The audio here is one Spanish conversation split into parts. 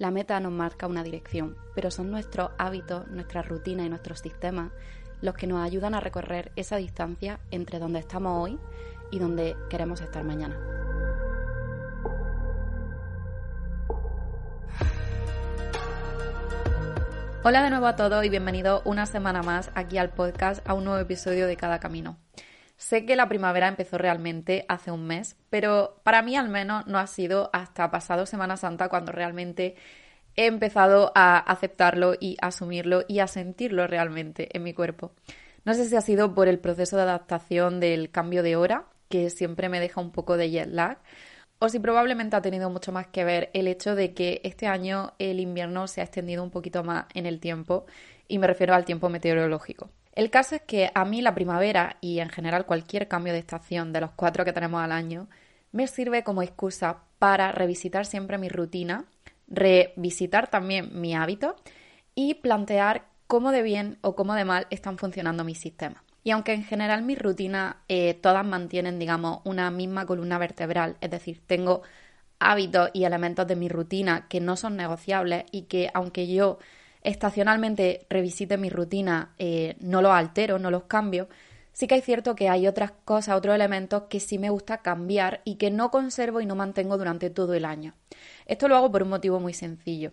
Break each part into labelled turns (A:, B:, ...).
A: la meta nos marca una dirección, pero son nuestros hábitos, nuestras rutinas y nuestros sistemas los que nos ayudan a recorrer esa distancia entre donde estamos hoy y donde queremos estar mañana. Hola de nuevo a todos y bienvenidos una semana más aquí al podcast a un nuevo episodio de Cada Camino. Sé que la primavera empezó realmente hace un mes, pero para mí al menos no ha sido hasta pasado Semana Santa cuando realmente he empezado a aceptarlo y asumirlo y a sentirlo realmente en mi cuerpo. No sé si ha sido por el proceso de adaptación del cambio de hora, que siempre me deja un poco de jet lag, o si probablemente ha tenido mucho más que ver el hecho de que este año el invierno se ha extendido un poquito más en el tiempo, y me refiero al tiempo meteorológico. El caso es que a mí la primavera y en general cualquier cambio de estación de los cuatro que tenemos al año me sirve como excusa para revisitar siempre mi rutina, revisitar también mi hábito y plantear cómo de bien o cómo de mal están funcionando mis sistemas. Y aunque en general mis rutinas eh, todas mantienen, digamos, una misma columna vertebral, es decir, tengo hábitos y elementos de mi rutina que no son negociables y que aunque yo estacionalmente revisite mi rutina, eh, no los altero, no los cambio, sí que hay cierto que hay otras cosas, otros elementos que sí me gusta cambiar y que no conservo y no mantengo durante todo el año. Esto lo hago por un motivo muy sencillo.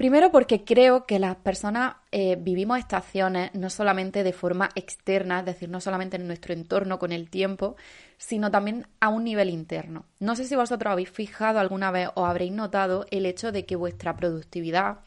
A: Primero porque creo que las personas eh, vivimos estaciones no solamente de forma externa, es decir, no solamente en nuestro entorno con el tiempo, sino también a un nivel interno. No sé si vosotros habéis fijado alguna vez o habréis notado el hecho de que vuestra productividad,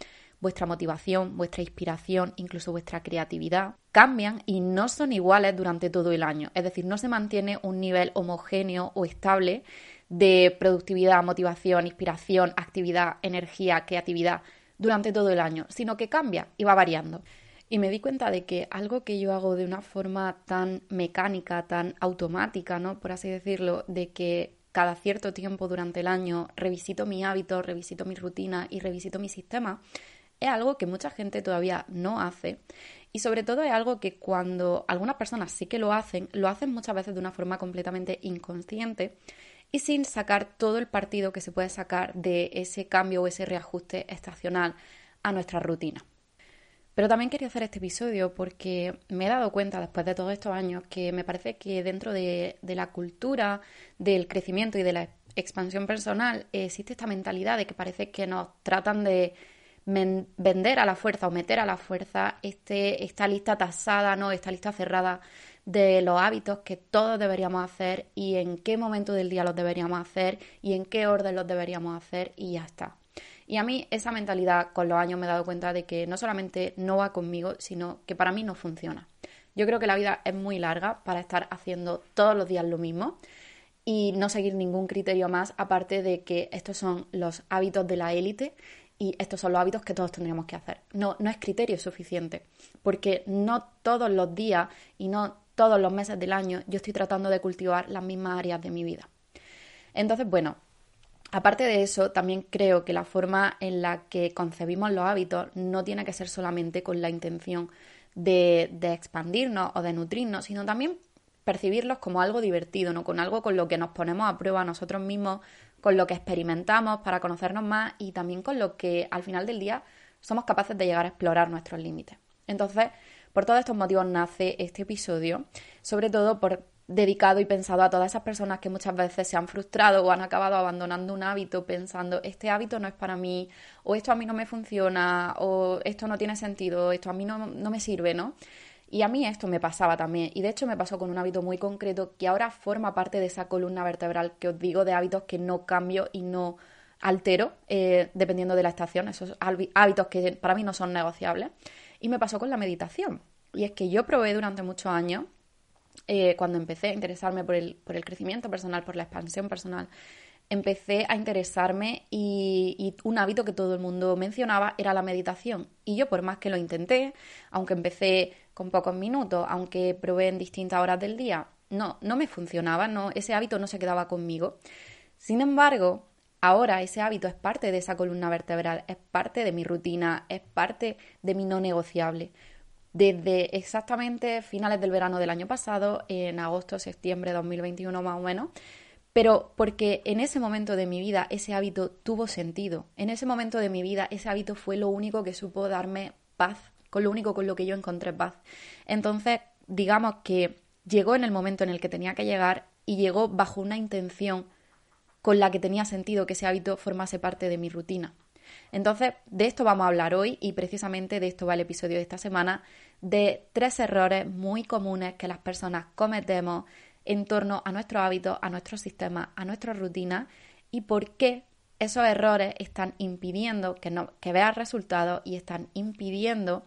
A: vuestra motivación, vuestra inspiración, incluso vuestra creatividad, cambian y no son iguales durante todo el año. Es decir, no se mantiene un nivel homogéneo o estable de productividad, motivación, inspiración, actividad, energía, creatividad durante todo el año, sino que cambia y va variando. Y me di cuenta de que algo que yo hago de una forma tan mecánica, tan automática, ¿no? Por así decirlo, de que cada cierto tiempo durante el año revisito mi hábito, revisito mi rutina y revisito mi sistema, es algo que mucha gente todavía no hace y sobre todo es algo que cuando algunas personas sí que lo hacen, lo hacen muchas veces de una forma completamente inconsciente y sin sacar todo el partido que se puede sacar de ese cambio o ese reajuste estacional a nuestra rutina. Pero también quería hacer este episodio porque me he dado cuenta después de todos estos años que me parece que dentro de, de la cultura del crecimiento y de la expansión personal existe esta mentalidad de que parece que nos tratan de vender a la fuerza o meter a la fuerza este, esta lista tasada, ¿no? esta lista cerrada de los hábitos que todos deberíamos hacer y en qué momento del día los deberíamos hacer y en qué orden los deberíamos hacer y ya está. Y a mí esa mentalidad con los años me he dado cuenta de que no solamente no va conmigo, sino que para mí no funciona. Yo creo que la vida es muy larga para estar haciendo todos los días lo mismo y no seguir ningún criterio más aparte de que estos son los hábitos de la élite y estos son los hábitos que todos tendríamos que hacer. No, no es criterio suficiente, porque no todos los días y no todos los meses del año yo estoy tratando de cultivar las mismas áreas de mi vida. Entonces, bueno, aparte de eso, también creo que la forma en la que concebimos los hábitos no tiene que ser solamente con la intención de, de expandirnos o de nutrirnos, sino también percibirlos como algo divertido, ¿no? Con algo con lo que nos ponemos a prueba nosotros mismos con lo que experimentamos para conocernos más y también con lo que al final del día somos capaces de llegar a explorar nuestros límites. Entonces, por todos estos motivos nace este episodio, sobre todo por dedicado y pensado a todas esas personas que muchas veces se han frustrado o han acabado abandonando un hábito pensando este hábito no es para mí o esto a mí no me funciona o esto no tiene sentido, esto a mí no, no me sirve, ¿no? Y a mí esto me pasaba también. Y de hecho me pasó con un hábito muy concreto que ahora forma parte de esa columna vertebral que os digo de hábitos que no cambio y no altero eh, dependiendo de la estación. Esos hábitos que para mí no son negociables. Y me pasó con la meditación. Y es que yo probé durante muchos años, eh, cuando empecé a interesarme por el, por el crecimiento personal, por la expansión personal, empecé a interesarme y, un hábito que todo el mundo mencionaba era la meditación. Y yo por más que lo intenté, aunque empecé con pocos minutos, aunque probé en distintas horas del día, no, no me funcionaba, no, ese hábito no se quedaba conmigo. Sin embargo, ahora ese hábito es parte de esa columna vertebral, es parte de mi rutina, es parte de mi no negociable. Desde exactamente finales del verano del año pasado, en agosto, septiembre de 2021 más o menos, pero porque en ese momento de mi vida ese hábito tuvo sentido. En ese momento de mi vida ese hábito fue lo único que supo darme paz, con lo único con lo que yo encontré paz. Entonces, digamos que llegó en el momento en el que tenía que llegar y llegó bajo una intención con la que tenía sentido que ese hábito formase parte de mi rutina. Entonces, de esto vamos a hablar hoy y precisamente de esto va el episodio de esta semana, de tres errores muy comunes que las personas cometemos en torno a nuestros hábitos, a nuestro sistema, a nuestra rutina y por qué esos errores están impidiendo que veas resultados y están impidiendo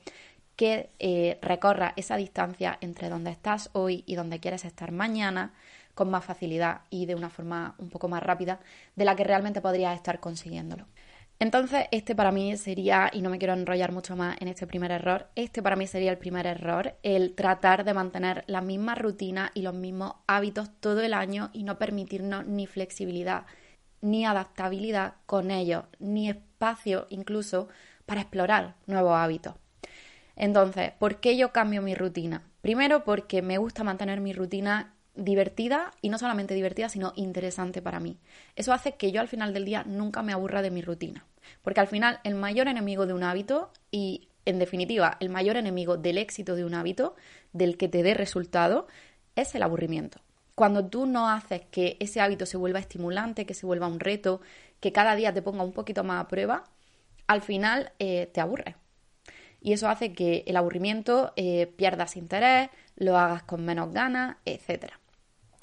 A: que eh, recorra esa distancia entre donde estás hoy y donde quieres estar mañana con más facilidad y de una forma un poco más rápida de la que realmente podrías estar consiguiéndolo. Entonces, este para mí sería, y no me quiero enrollar mucho más en este primer error, este para mí sería el primer error, el tratar de mantener la misma rutina y los mismos hábitos todo el año y no permitirnos ni flexibilidad, ni adaptabilidad con ellos, ni espacio incluso para explorar nuevos hábitos. Entonces, ¿por qué yo cambio mi rutina? Primero porque me gusta mantener mi rutina divertida y no solamente divertida, sino interesante para mí. Eso hace que yo al final del día nunca me aburra de mi rutina. Porque al final el mayor enemigo de un hábito y en definitiva el mayor enemigo del éxito de un hábito, del que te dé resultado, es el aburrimiento. Cuando tú no haces que ese hábito se vuelva estimulante, que se vuelva un reto, que cada día te ponga un poquito más a prueba, al final eh, te aburre. Y eso hace que el aburrimiento eh, pierdas interés, lo hagas con menos ganas, etcétera.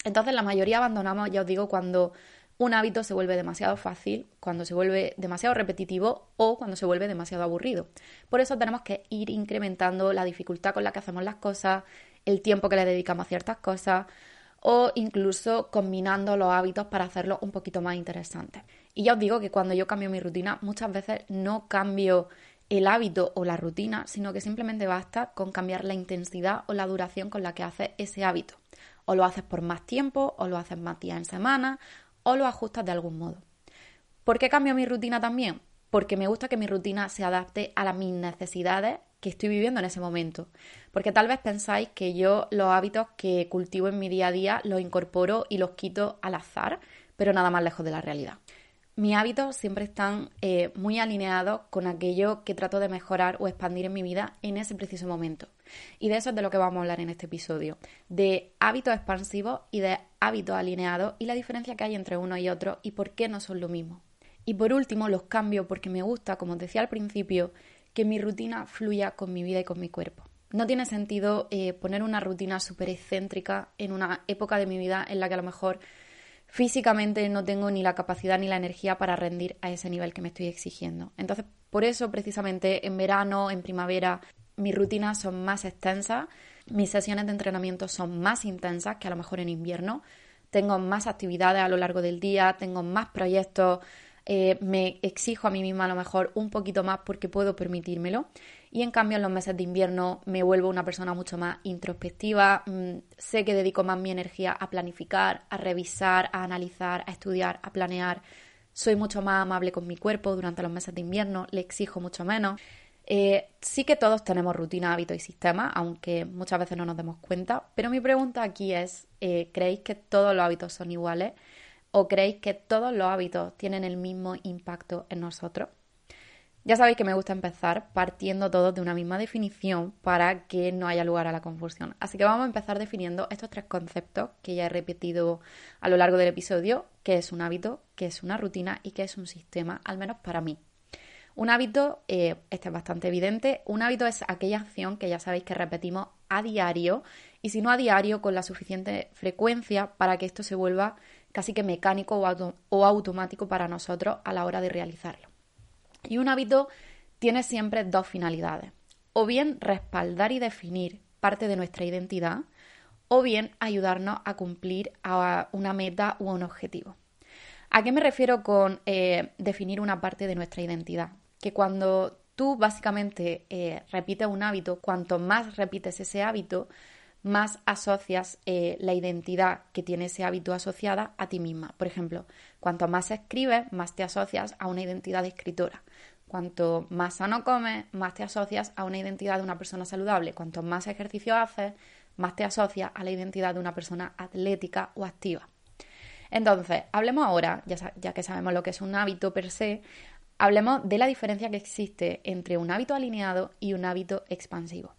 A: Entonces la mayoría abandonamos, ya os digo, cuando un hábito se vuelve demasiado fácil, cuando se vuelve demasiado repetitivo o cuando se vuelve demasiado aburrido. Por eso tenemos que ir incrementando la dificultad con la que hacemos las cosas, el tiempo que le dedicamos a ciertas cosas o incluso combinando los hábitos para hacerlo un poquito más interesante. Y ya os digo que cuando yo cambio mi rutina, muchas veces no cambio el hábito o la rutina, sino que simplemente basta con cambiar la intensidad o la duración con la que hace ese hábito. O lo haces por más tiempo, o lo haces más días en semana, o lo ajustas de algún modo. ¿Por qué cambio mi rutina también? Porque me gusta que mi rutina se adapte a las mis necesidades que estoy viviendo en ese momento. Porque tal vez pensáis que yo los hábitos que cultivo en mi día a día los incorporo y los quito al azar, pero nada más lejos de la realidad. Mis hábitos siempre están eh, muy alineados con aquello que trato de mejorar o expandir en mi vida en ese preciso momento. Y de eso es de lo que vamos a hablar en este episodio, de hábitos expansivos y de hábitos alineados y la diferencia que hay entre uno y otro y por qué no son lo mismo. Y por último, los cambio porque me gusta, como os decía al principio, que mi rutina fluya con mi vida y con mi cuerpo. No tiene sentido eh, poner una rutina súper excéntrica en una época de mi vida en la que a lo mejor físicamente no tengo ni la capacidad ni la energía para rendir a ese nivel que me estoy exigiendo. Entonces, por eso precisamente en verano, en primavera, mis rutinas son más extensas, mis sesiones de entrenamiento son más intensas que a lo mejor en invierno. Tengo más actividades a lo largo del día, tengo más proyectos, eh, me exijo a mí misma a lo mejor un poquito más porque puedo permitírmelo. Y en cambio en los meses de invierno me vuelvo una persona mucho más introspectiva, mm, sé que dedico más mi energía a planificar, a revisar, a analizar, a estudiar, a planear. Soy mucho más amable con mi cuerpo durante los meses de invierno, le exijo mucho menos. Eh, sí que todos tenemos rutina, hábito y sistema, aunque muchas veces no nos demos cuenta, pero mi pregunta aquí es, eh, ¿creéis que todos los hábitos son iguales? ¿O creéis que todos los hábitos tienen el mismo impacto en nosotros? Ya sabéis que me gusta empezar partiendo todos de una misma definición para que no haya lugar a la confusión. Así que vamos a empezar definiendo estos tres conceptos que ya he repetido a lo largo del episodio, que es un hábito, que es una rutina y que es un sistema, al menos para mí. Un hábito, eh, este es bastante evidente, un hábito es aquella acción que ya sabéis que repetimos a diario y si no a diario con la suficiente frecuencia para que esto se vuelva casi que mecánico o automático para nosotros a la hora de realizarlo. Y un hábito tiene siempre dos finalidades. O bien respaldar y definir parte de nuestra identidad, o bien ayudarnos a cumplir a una meta u un objetivo. ¿A qué me refiero con eh, definir una parte de nuestra identidad? Que cuando tú básicamente eh, repites un hábito, cuanto más repites ese hábito, más asocias eh, la identidad que tiene ese hábito asociada a ti misma. Por ejemplo, cuanto más escribes, más te asocias a una identidad de escritora. Cuanto más sano comes, más te asocias a una identidad de una persona saludable. Cuanto más ejercicio haces, más te asocias a la identidad de una persona atlética o activa. Entonces, hablemos ahora, ya, ya que sabemos lo que es un hábito per se, hablemos de la diferencia que existe entre un hábito alineado y un hábito expansivo.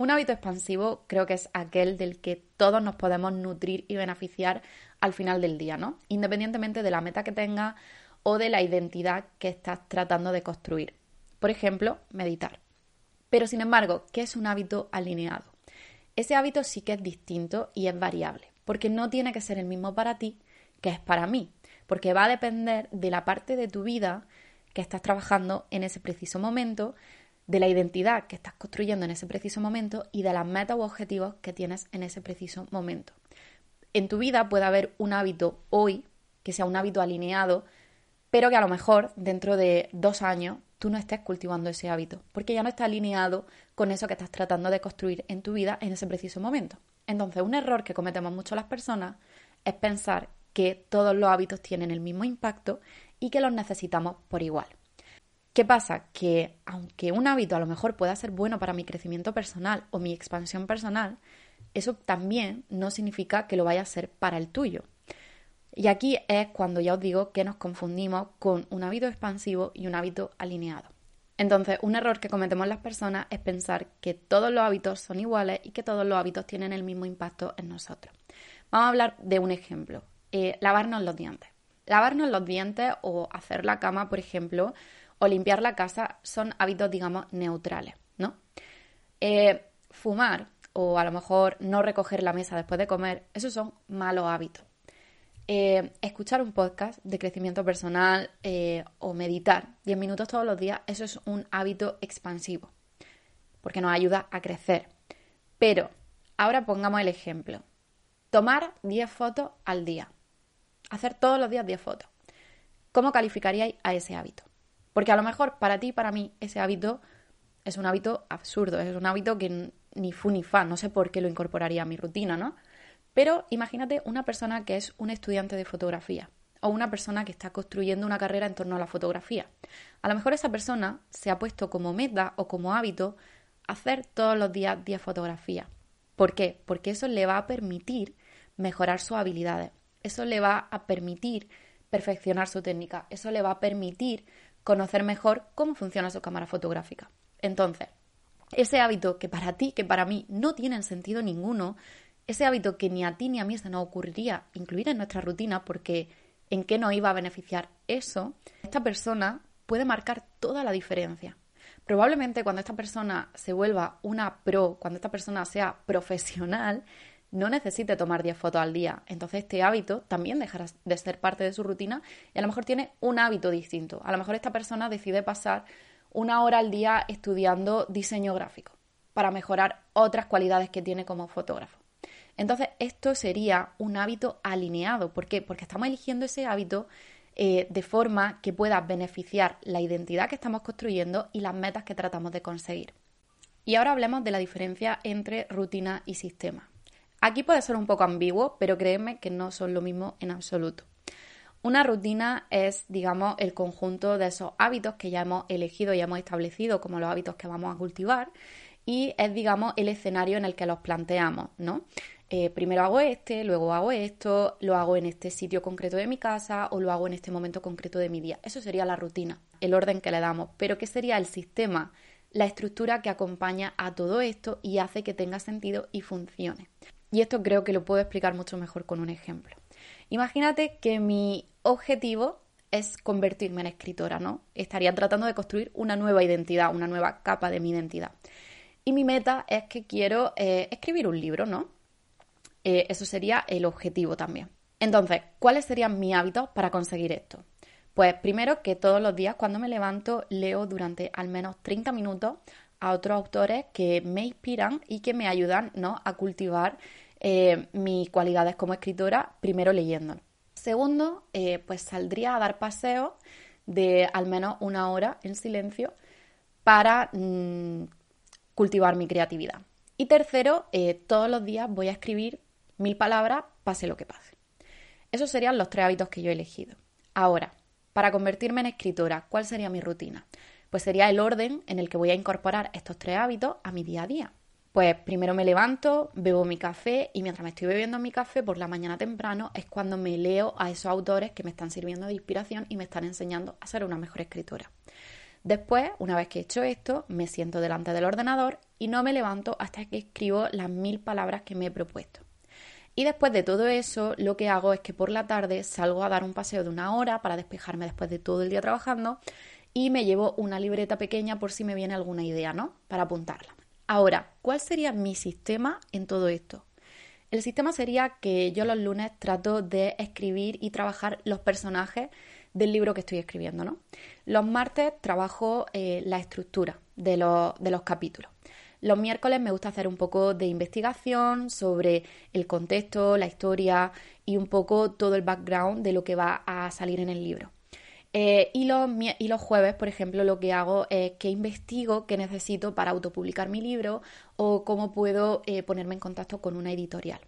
A: Un hábito expansivo creo que es aquel del que todos nos podemos nutrir y beneficiar al final del día, ¿no? Independientemente de la meta que tengas o de la identidad que estás tratando de construir. Por ejemplo, meditar. Pero sin embargo, ¿qué es un hábito alineado? Ese hábito sí que es distinto y es variable, porque no tiene que ser el mismo para ti que es para mí, porque va a depender de la parte de tu vida que estás trabajando en ese preciso momento, de la identidad que estás construyendo en ese preciso momento y de las metas u objetivos que tienes en ese preciso momento. En tu vida puede haber un hábito hoy que sea un hábito alineado, pero que a lo mejor dentro de dos años tú no estés cultivando ese hábito, porque ya no está alineado con eso que estás tratando de construir en tu vida en ese preciso momento. Entonces, un error que cometemos mucho las personas es pensar que todos los hábitos tienen el mismo impacto y que los necesitamos por igual. ¿Qué pasa? Que aunque un hábito a lo mejor pueda ser bueno para mi crecimiento personal o mi expansión personal, eso también no significa que lo vaya a ser para el tuyo. Y aquí es cuando ya os digo que nos confundimos con un hábito expansivo y un hábito alineado. Entonces, un error que cometemos las personas es pensar que todos los hábitos son iguales y que todos los hábitos tienen el mismo impacto en nosotros. Vamos a hablar de un ejemplo, eh, lavarnos los dientes. Lavarnos los dientes o hacer la cama, por ejemplo, o limpiar la casa son hábitos, digamos, neutrales, ¿no? Eh, fumar o a lo mejor no recoger la mesa después de comer, esos son malos hábitos. Eh, escuchar un podcast de crecimiento personal eh, o meditar 10 minutos todos los días, eso es un hábito expansivo, porque nos ayuda a crecer. Pero ahora pongamos el ejemplo. Tomar 10 fotos al día. Hacer todos los días 10 fotos. ¿Cómo calificaríais a ese hábito? Porque a lo mejor para ti para mí ese hábito es un hábito absurdo, es un hábito que ni fu ni fa, no sé por qué lo incorporaría a mi rutina, ¿no? Pero imagínate una persona que es un estudiante de fotografía o una persona que está construyendo una carrera en torno a la fotografía. A lo mejor esa persona se ha puesto como meta o como hábito hacer todos los días 10 fotografías. ¿Por qué? Porque eso le va a permitir mejorar sus habilidades, eso le va a permitir perfeccionar su técnica, eso le va a permitir conocer mejor cómo funciona su cámara fotográfica. Entonces, ese hábito que para ti, que para mí no tiene sentido ninguno, ese hábito que ni a ti ni a mí se nos ocurriría incluir en nuestra rutina porque en qué nos iba a beneficiar eso, esta persona puede marcar toda la diferencia. Probablemente cuando esta persona se vuelva una pro, cuando esta persona sea profesional, no necesite tomar 10 fotos al día. Entonces este hábito también dejará de ser parte de su rutina y a lo mejor tiene un hábito distinto. A lo mejor esta persona decide pasar una hora al día estudiando diseño gráfico para mejorar otras cualidades que tiene como fotógrafo. Entonces esto sería un hábito alineado. ¿Por qué? Porque estamos eligiendo ese hábito eh, de forma que pueda beneficiar la identidad que estamos construyendo y las metas que tratamos de conseguir. Y ahora hablemos de la diferencia entre rutina y sistema. Aquí puede ser un poco ambiguo, pero créeme que no son lo mismo en absoluto. Una rutina es, digamos, el conjunto de esos hábitos que ya hemos elegido y hemos establecido como los hábitos que vamos a cultivar y es, digamos, el escenario en el que los planteamos, ¿no? Eh, primero hago este, luego hago esto, lo hago en este sitio concreto de mi casa o lo hago en este momento concreto de mi día. Eso sería la rutina, el orden que le damos. Pero ¿qué sería el sistema? La estructura que acompaña a todo esto y hace que tenga sentido y funcione. Y esto creo que lo puedo explicar mucho mejor con un ejemplo. Imagínate que mi objetivo es convertirme en escritora, ¿no? Estaría tratando de construir una nueva identidad, una nueva capa de mi identidad. Y mi meta es que quiero eh, escribir un libro, ¿no? Eh, eso sería el objetivo también. Entonces, ¿cuáles serían mis hábitos para conseguir esto? Pues primero que todos los días cuando me levanto leo durante al menos 30 minutos a otros autores que me inspiran y que me ayudan ¿no? a cultivar eh, mis cualidades como escritora, primero leyendo. Segundo, eh, pues saldría a dar paseos de al menos una hora en silencio para mm, cultivar mi creatividad. Y tercero, eh, todos los días voy a escribir mil palabras, pase lo que pase. Esos serían los tres hábitos que yo he elegido. Ahora, para convertirme en escritora, ¿cuál sería mi rutina? Pues sería el orden en el que voy a incorporar estos tres hábitos a mi día a día. Pues primero me levanto, bebo mi café y mientras me estoy bebiendo mi café por la mañana temprano es cuando me leo a esos autores que me están sirviendo de inspiración y me están enseñando a ser una mejor escritora. Después, una vez que he hecho esto, me siento delante del ordenador y no me levanto hasta que escribo las mil palabras que me he propuesto. Y después de todo eso, lo que hago es que por la tarde salgo a dar un paseo de una hora para despejarme después de todo el día trabajando y me llevo una libreta pequeña por si me viene alguna idea, ¿no? Para apuntarla. Ahora, ¿cuál sería mi sistema en todo esto? El sistema sería que yo los lunes trato de escribir y trabajar los personajes del libro que estoy escribiendo, ¿no? Los martes trabajo eh, la estructura de los, de los capítulos. Los miércoles me gusta hacer un poco de investigación sobre el contexto, la historia y un poco todo el background de lo que va a salir en el libro. Eh, y, los, y, los, jueves, por ejemplo, lo que hago es que investigo qué necesito para autopublicar mi libro o cómo puedo eh, ponerme en contacto con una editorial.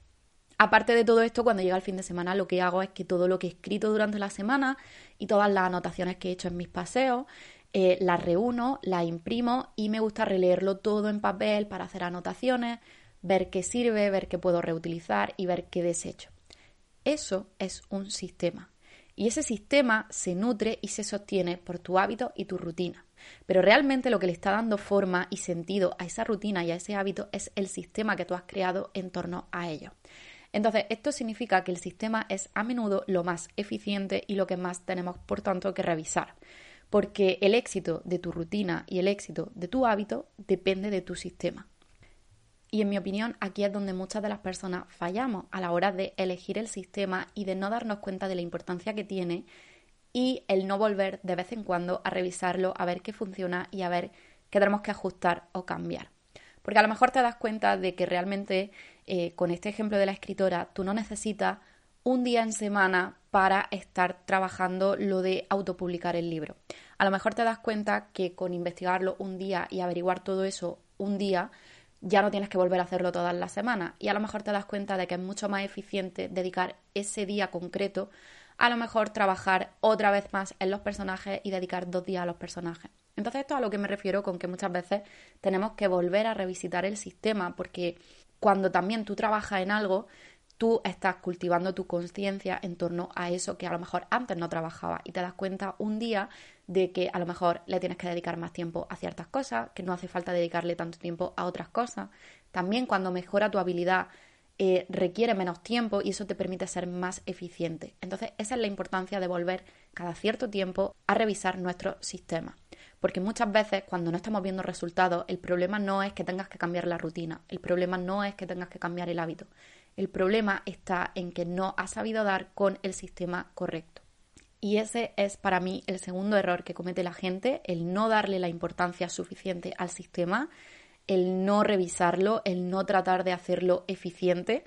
A: Aparte de todo esto, cuando llega el fin de semana, lo que hago es que todo lo que he escrito durante la semana y todas las anotaciones que he hecho en mis paseos, eh, las reúno, las imprimo y me gusta releerlo todo en papel para hacer anotaciones, ver qué sirve, ver qué puedo reutilizar y ver qué desecho. Eso es un sistema. Y ese sistema se nutre y se sostiene por tu hábito y tu rutina. Pero realmente lo que le está dando forma y sentido a esa rutina y a ese hábito es el sistema que tú has creado en torno a ello. Entonces, esto significa que el sistema es a menudo lo más eficiente y lo que más tenemos, por tanto, que revisar. Porque el éxito de tu rutina y el éxito de tu hábito depende de tu sistema. Y en mi opinión, aquí es donde muchas de las personas fallamos a la hora de elegir el sistema y de no darnos cuenta de la importancia que tiene y el no volver de vez en cuando a revisarlo, a ver qué funciona y a ver qué tenemos que ajustar o cambiar. Porque a lo mejor te das cuenta de que realmente, eh, con este ejemplo de la escritora, tú no necesitas un día en semana para estar trabajando lo de autopublicar el libro. A lo mejor te das cuenta que con investigarlo un día y averiguar todo eso un día, ya no tienes que volver a hacerlo todas las semanas y a lo mejor te das cuenta de que es mucho más eficiente dedicar ese día concreto a lo mejor trabajar otra vez más en los personajes y dedicar dos días a los personajes. Entonces esto es a lo que me refiero con que muchas veces tenemos que volver a revisitar el sistema porque cuando también tú trabajas en algo, tú estás cultivando tu conciencia en torno a eso que a lo mejor antes no trabajaba y te das cuenta un día de que a lo mejor le tienes que dedicar más tiempo a ciertas cosas, que no hace falta dedicarle tanto tiempo a otras cosas. También cuando mejora tu habilidad eh, requiere menos tiempo y eso te permite ser más eficiente. Entonces esa es la importancia de volver cada cierto tiempo a revisar nuestro sistema. Porque muchas veces cuando no estamos viendo resultados, el problema no es que tengas que cambiar la rutina, el problema no es que tengas que cambiar el hábito, el problema está en que no has sabido dar con el sistema correcto. Y ese es para mí el segundo error que comete la gente, el no darle la importancia suficiente al sistema, el no revisarlo, el no tratar de hacerlo eficiente.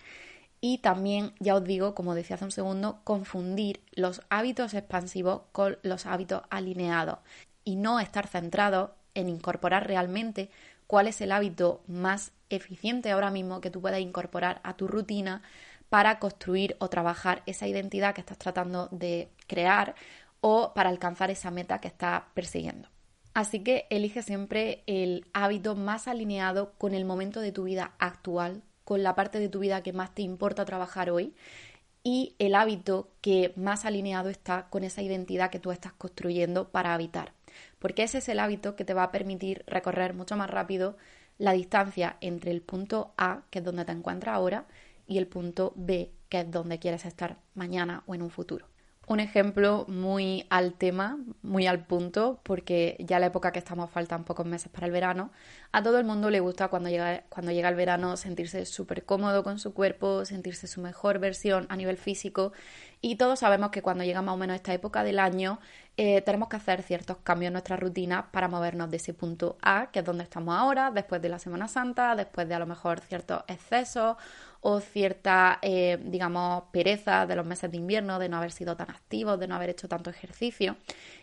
A: Y también, ya os digo, como decía hace un segundo, confundir los hábitos expansivos con los hábitos alineados y no estar centrado en incorporar realmente cuál es el hábito más eficiente ahora mismo que tú puedas incorporar a tu rutina para construir o trabajar esa identidad que estás tratando de crear o para alcanzar esa meta que estás persiguiendo. Así que elige siempre el hábito más alineado con el momento de tu vida actual, con la parte de tu vida que más te importa trabajar hoy y el hábito que más alineado está con esa identidad que tú estás construyendo para habitar. Porque ese es el hábito que te va a permitir recorrer mucho más rápido la distancia entre el punto A, que es donde te encuentras ahora, y el punto B, que es donde quieres estar mañana o en un futuro. Un ejemplo muy al tema, muy al punto, porque ya la época que estamos faltan pocos meses para el verano. A todo el mundo le gusta cuando llega, cuando llega el verano sentirse súper cómodo con su cuerpo, sentirse su mejor versión a nivel físico. Y todos sabemos que cuando llega más o menos esta época del año, eh, tenemos que hacer ciertos cambios en nuestra rutina para movernos de ese punto A, que es donde estamos ahora, después de la Semana Santa, después de a lo mejor ciertos excesos o cierta, eh, digamos, pereza de los meses de invierno, de no haber sido tan activos, de no haber hecho tanto ejercicio.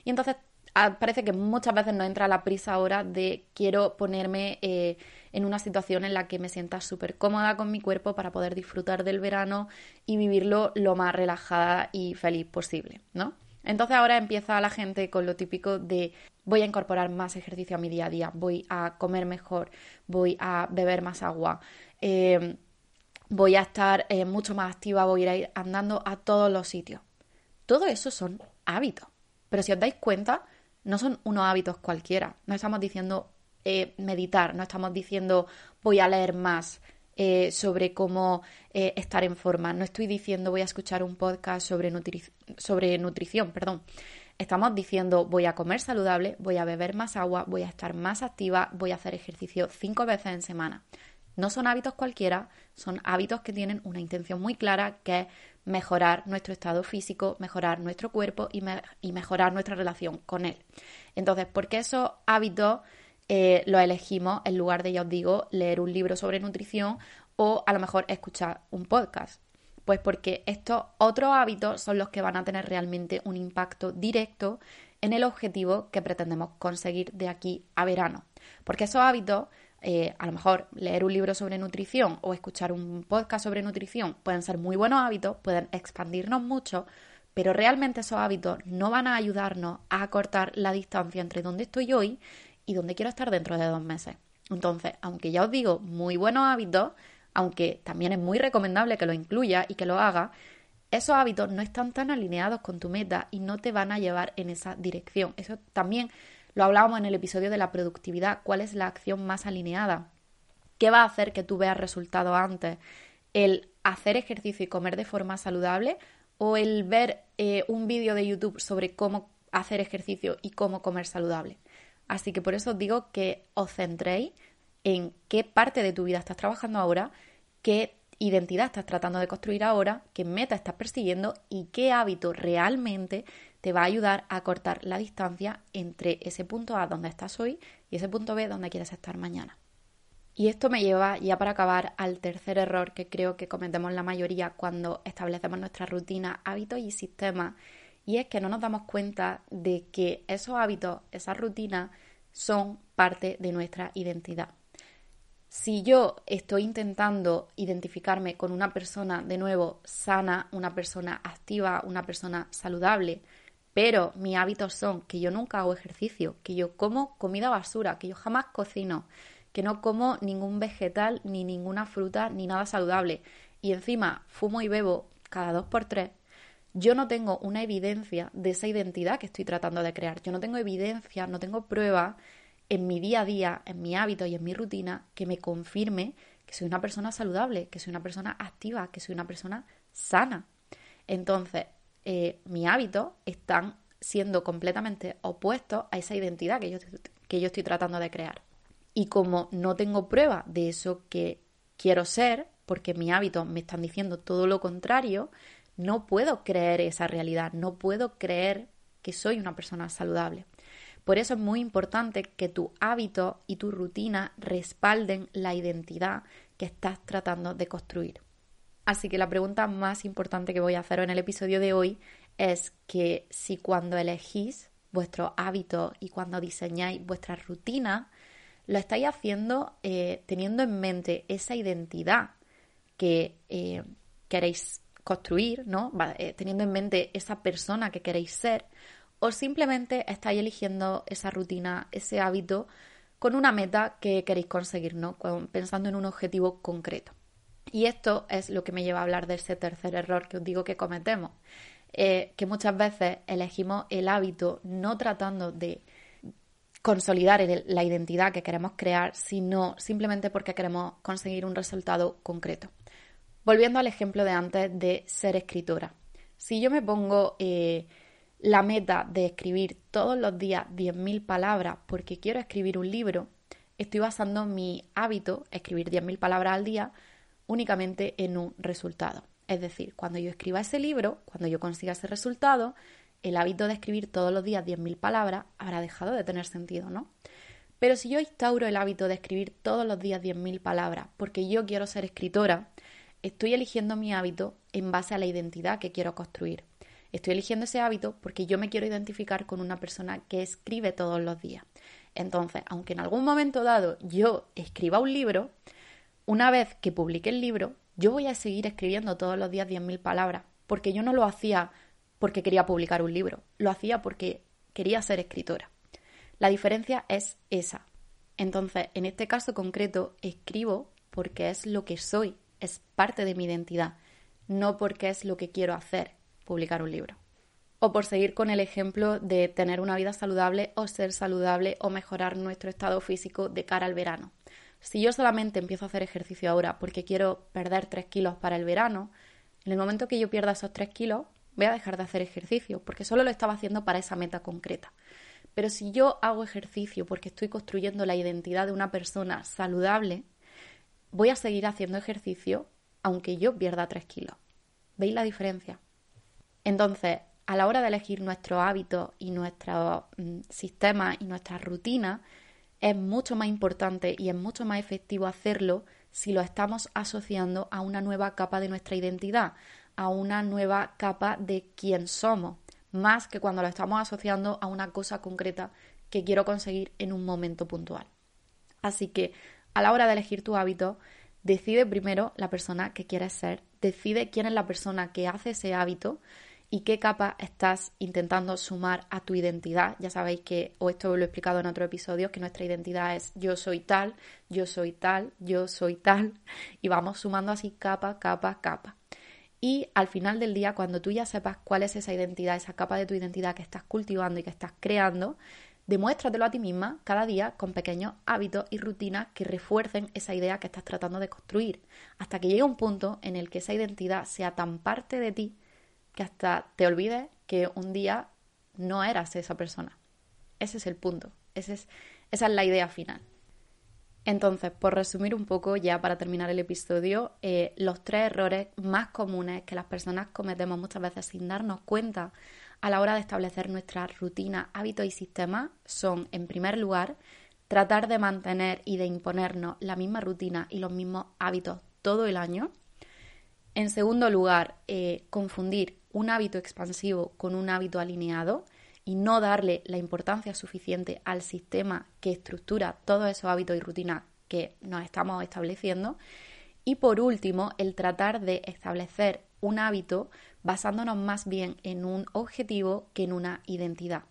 A: Y entonces ah, parece que muchas veces nos entra la prisa ahora de quiero ponerme eh, en una situación en la que me sienta súper cómoda con mi cuerpo para poder disfrutar del verano y vivirlo lo más relajada y feliz posible, ¿no? Entonces ahora empieza la gente con lo típico de voy a incorporar más ejercicio a mi día a día, voy a comer mejor, voy a beber más agua, eh, voy a estar eh, mucho más activa, voy a ir andando a todos los sitios. Todo eso son hábitos. Pero si os dais cuenta, no son unos hábitos cualquiera. No estamos diciendo eh, meditar, no estamos diciendo voy a leer más, sobre cómo estar en forma. No estoy diciendo voy a escuchar un podcast sobre, sobre nutrición, perdón. Estamos diciendo voy a comer saludable, voy a beber más agua, voy a estar más activa, voy a hacer ejercicio cinco veces en semana. No son hábitos cualquiera, son hábitos que tienen una intención muy clara que es mejorar nuestro estado físico, mejorar nuestro cuerpo y, mejorar nuestra relación con él. Entonces, ¿por qué esos hábitos eh, los elegimos en lugar de, ya os digo, leer un libro sobre nutrición o a lo mejor escuchar un podcast? Pues porque estos otros hábitos son los que van a tener realmente un impacto directo en el objetivo que pretendemos conseguir de aquí a verano. Porque esos hábitos, eh, a lo mejor leer un libro sobre nutrición o escuchar un podcast sobre nutrición, pueden ser muy buenos hábitos, pueden expandirnos mucho, pero realmente esos hábitos no van a ayudarnos a acortar la distancia entre donde estoy hoy y donde quiero estar dentro de dos meses. Entonces, aunque ya os digo muy buenos hábitos, aunque también es muy recomendable que lo incluya y que lo haga, esos hábitos no están tan alineados con tu meta y no te van a llevar en esa dirección. Eso también lo hablábamos en el episodio de la productividad. ¿Cuál es la acción más alineada? ¿Qué va a hacer que tú veas resultados antes? ¿El hacer ejercicio y comer de forma saludable o el ver eh, un vídeo de YouTube sobre cómo hacer ejercicio y cómo comer saludable? Así que por eso os digo que os centréis en qué parte de tu vida estás trabajando ahora, qué identidad estás tratando de construir ahora, qué meta estás persiguiendo y qué hábito realmente te va a ayudar a cortar la distancia entre ese punto A donde estás hoy y ese punto B donde quieres estar mañana. Y esto me lleva ya para acabar al tercer error que creo que cometemos la mayoría cuando establecemos nuestra rutina, hábitos y sistemas, y es que no nos damos cuenta de que esos hábitos, esas rutinas, son parte de nuestra identidad. Si yo estoy intentando identificarme con una persona de nuevo sana, una persona activa, una persona saludable, pero mis hábitos son que yo nunca hago ejercicio, que yo como comida basura, que yo jamás cocino, que no como ningún vegetal, ni ninguna fruta, ni nada saludable, y encima fumo y bebo cada dos por tres, yo no tengo una evidencia de esa identidad que estoy tratando de crear. Yo no tengo evidencia, no tengo prueba en mi día a día, en mi hábito y en mi rutina que me confirme que soy una persona saludable, que soy una persona activa, que soy una persona sana. Entonces, eh, mis hábitos están siendo completamente opuestos a esa identidad que yo, que yo estoy tratando de crear. Y como no tengo prueba de eso que quiero ser, porque mis hábitos me están diciendo todo lo contrario, no puedo creer esa realidad, no puedo creer que soy una persona saludable. Por eso es muy importante que tu hábito y tu rutina respalden la identidad que estás tratando de construir. Así que la pregunta más importante que voy a hacer en el episodio de hoy es que si cuando elegís vuestro hábito y cuando diseñáis vuestra rutina, lo estáis haciendo eh, teniendo en mente esa identidad que eh, queréis construir, ¿no? Eh, teniendo en mente esa persona que queréis ser, o simplemente estáis eligiendo esa rutina, ese hábito con una meta que queréis conseguir, ¿no? Pensando en un objetivo concreto. Y esto es lo que me lleva a hablar de ese tercer error que os digo que cometemos, eh, que muchas veces elegimos el hábito no tratando de consolidar la identidad que queremos crear, sino simplemente porque queremos conseguir un resultado concreto. Volviendo al ejemplo de antes de ser escritora. Si yo me pongo eh, la meta de escribir todos los días 10.000 palabras porque quiero escribir un libro, estoy basando mi hábito, escribir 10.000 palabras al día, únicamente en un resultado. Es decir, cuando yo escriba ese libro, cuando yo consiga ese resultado, el hábito de escribir todos los días 10.000 palabras habrá dejado de tener sentido, ¿no? Pero si yo instauro el hábito de escribir todos los días 10.000 palabras porque yo quiero ser escritora, estoy eligiendo mi hábito en base a la identidad que quiero construir. Estoy eligiendo ese hábito porque yo me quiero identificar con una persona que escribe todos los días. Entonces, aunque en algún momento dado yo escriba un libro, una vez que publique el libro, yo voy a seguir escribiendo todos los días 10.000 palabras, porque yo no lo hacía porque quería publicar un libro, lo hacía porque quería ser escritora. La diferencia es esa. Entonces, en este caso concreto, escribo porque es lo que soy, es parte de mi identidad, no porque es lo que quiero hacer, publicar un libro. O por seguir con el ejemplo de tener una vida saludable o ser saludable o mejorar nuestro estado físico de cara al verano. Si yo solamente empiezo a hacer ejercicio ahora porque quiero perder 3 kilos para el verano, en el momento que yo pierda esos 3 kilos, voy a dejar de hacer ejercicio porque solo lo estaba haciendo para esa meta concreta. Pero si yo hago ejercicio porque estoy construyendo la identidad de una persona saludable, voy a seguir haciendo ejercicio aunque yo pierda 3 kilos. ¿Veis la diferencia? Entonces, a la hora de elegir nuestros hábitos y nuestros mm, sistemas y nuestras rutinas, es mucho más importante y es mucho más efectivo hacerlo si lo estamos asociando a una nueva capa de nuestra identidad, a una nueva capa de quién somos, más que cuando lo estamos asociando a una cosa concreta que quiero conseguir en un momento puntual. Así que a la hora de elegir tu hábito, decide primero la persona que quieres ser, decide quién es la persona que hace ese hábito y qué capa estás intentando sumar a tu identidad. Ya sabéis que, o esto lo he explicado en otro episodio, que nuestra identidad es yo soy tal, yo soy tal, yo soy tal, y vamos sumando así capa, capa, capa. Y al final del día, cuando tú ya sepas cuál es esa identidad, esa capa de tu identidad que estás cultivando y que estás creando, demuéstratelo a ti misma cada día con pequeños hábitos y rutinas que refuercen esa idea que estás tratando de construir, hasta que llegue un punto en el que esa identidad sea tan parte de ti que hasta te olvides que un día no eras esa persona. Ese es el punto, esa es la idea final. Entonces, por resumir un poco, ya para terminar el episodio, eh, los tres errores más comunes que las personas cometemos muchas veces sin darnos cuenta a la hora de establecer nuestra rutina, hábitos y sistemas son, en primer lugar, tratar de mantener y de imponernos la misma rutina y los mismos hábitos todo el año. En segundo lugar, eh, confundir un hábito expansivo con un hábito alineado y no darle la importancia suficiente al sistema que estructura todos esos hábitos y rutinas que nos estamos estableciendo. Y por último, el tratar de establecer un hábito basándonos más bien en un objetivo que en una identidad.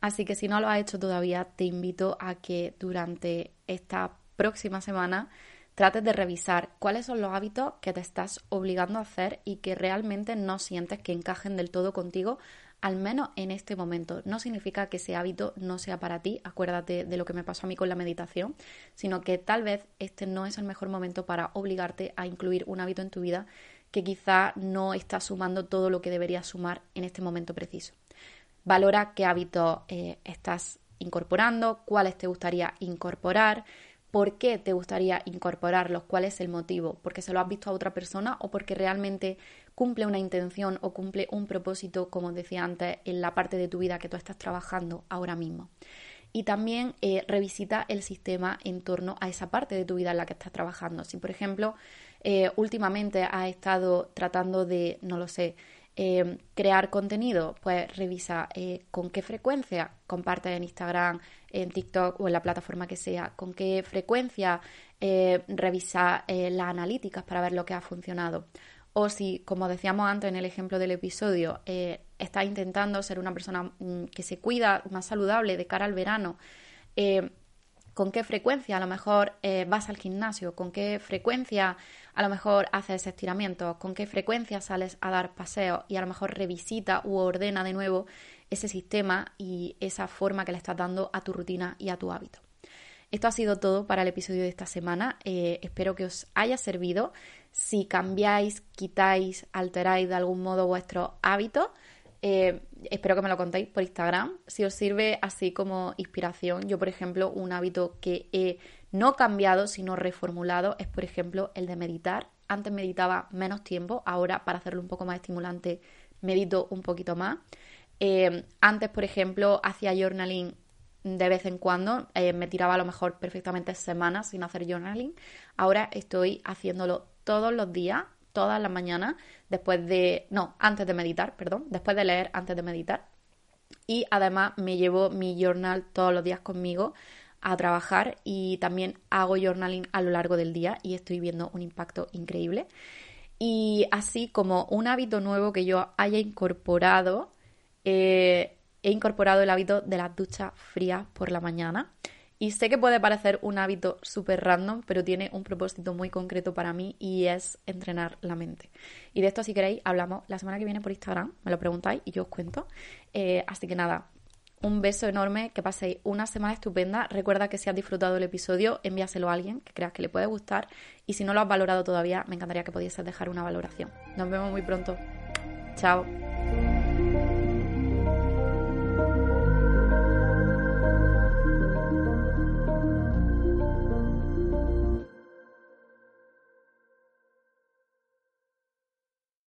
A: Así que si no lo has hecho todavía, te invito a que durante esta próxima semana trates de revisar cuáles son los hábitos que te estás obligando a hacer y que realmente no sientes que encajen del todo contigo, al menos en este momento. No significa que ese hábito no sea para ti, acuérdate de lo que me pasó a mí con la meditación, sino que tal vez este no es el mejor momento para obligarte a incluir un hábito en tu vida que quizá no está sumando todo lo que debería sumar en este momento preciso. Valora qué hábitos eh, estás incorporando, cuáles te gustaría incorporar, por qué te gustaría incorporarlos, cuál es el motivo, porque se lo has visto a otra persona o porque realmente cumple una intención o cumple un propósito, como decía antes, en la parte de tu vida que tú estás trabajando ahora mismo. Y también eh, revisita el sistema en torno a esa parte de tu vida en la que estás trabajando. Si, por ejemplo, eh, últimamente has estado tratando de, no lo sé, eh, crear contenido, pues revisa con qué frecuencia compartes en Instagram, en TikTok o en la plataforma que sea, con qué frecuencia eh, revisa las analíticas para ver lo que ha funcionado. O si, como decíamos antes en el ejemplo del episodio, estás intentando ser una persona mm, que se cuida, más saludable de cara al verano, con qué frecuencia a lo mejor eh, vas al gimnasio, con qué frecuencia a lo mejor haces estiramientos, con qué frecuencia sales a dar paseos y a lo mejor revisita u ordena de nuevo ese sistema y esa forma que le estás dando a tu rutina y a tu hábito. Esto ha sido todo para el episodio de esta semana. Eh, espero que os haya servido. Si cambiáis, quitáis, alteráis de algún modo vuestro hábito, eh, espero que me lo contéis por Instagram. Si os sirve así como inspiración, yo, por ejemplo, un hábito que he no cambiado, sino reformulado, es, por ejemplo, el de meditar. Antes meditaba menos tiempo, ahora para hacerlo un poco más estimulante, medito un poquito más. Eh, antes, por ejemplo, hacía journaling de vez en cuando, eh, me tiraba a lo mejor perfectamente semanas sin hacer journaling. Ahora estoy haciéndolo todos los días, todas las mañanas, después de, no, antes de meditar, perdón, después de leer, antes de meditar. Y además me llevo mi journal todos los días conmigo a trabajar y también hago journaling a lo largo del día y estoy viendo un impacto increíble. Y así como un hábito nuevo que yo haya incorporado, eh, he incorporado el hábito de las duchas frías por la mañana. Y sé que puede parecer un hábito súper random, pero tiene un propósito muy concreto para mí y es entrenar la mente. Y de esto, si queréis, hablamos la semana que viene por Instagram, me lo preguntáis y yo os cuento. Eh, así que nada, un beso enorme, que paséis una semana estupenda. Recuerda que si has disfrutado el episodio, envíaselo a alguien que creas que le puede gustar. Y si no lo has valorado todavía, me encantaría que pudieses dejar una valoración. Nos vemos muy pronto. Chao.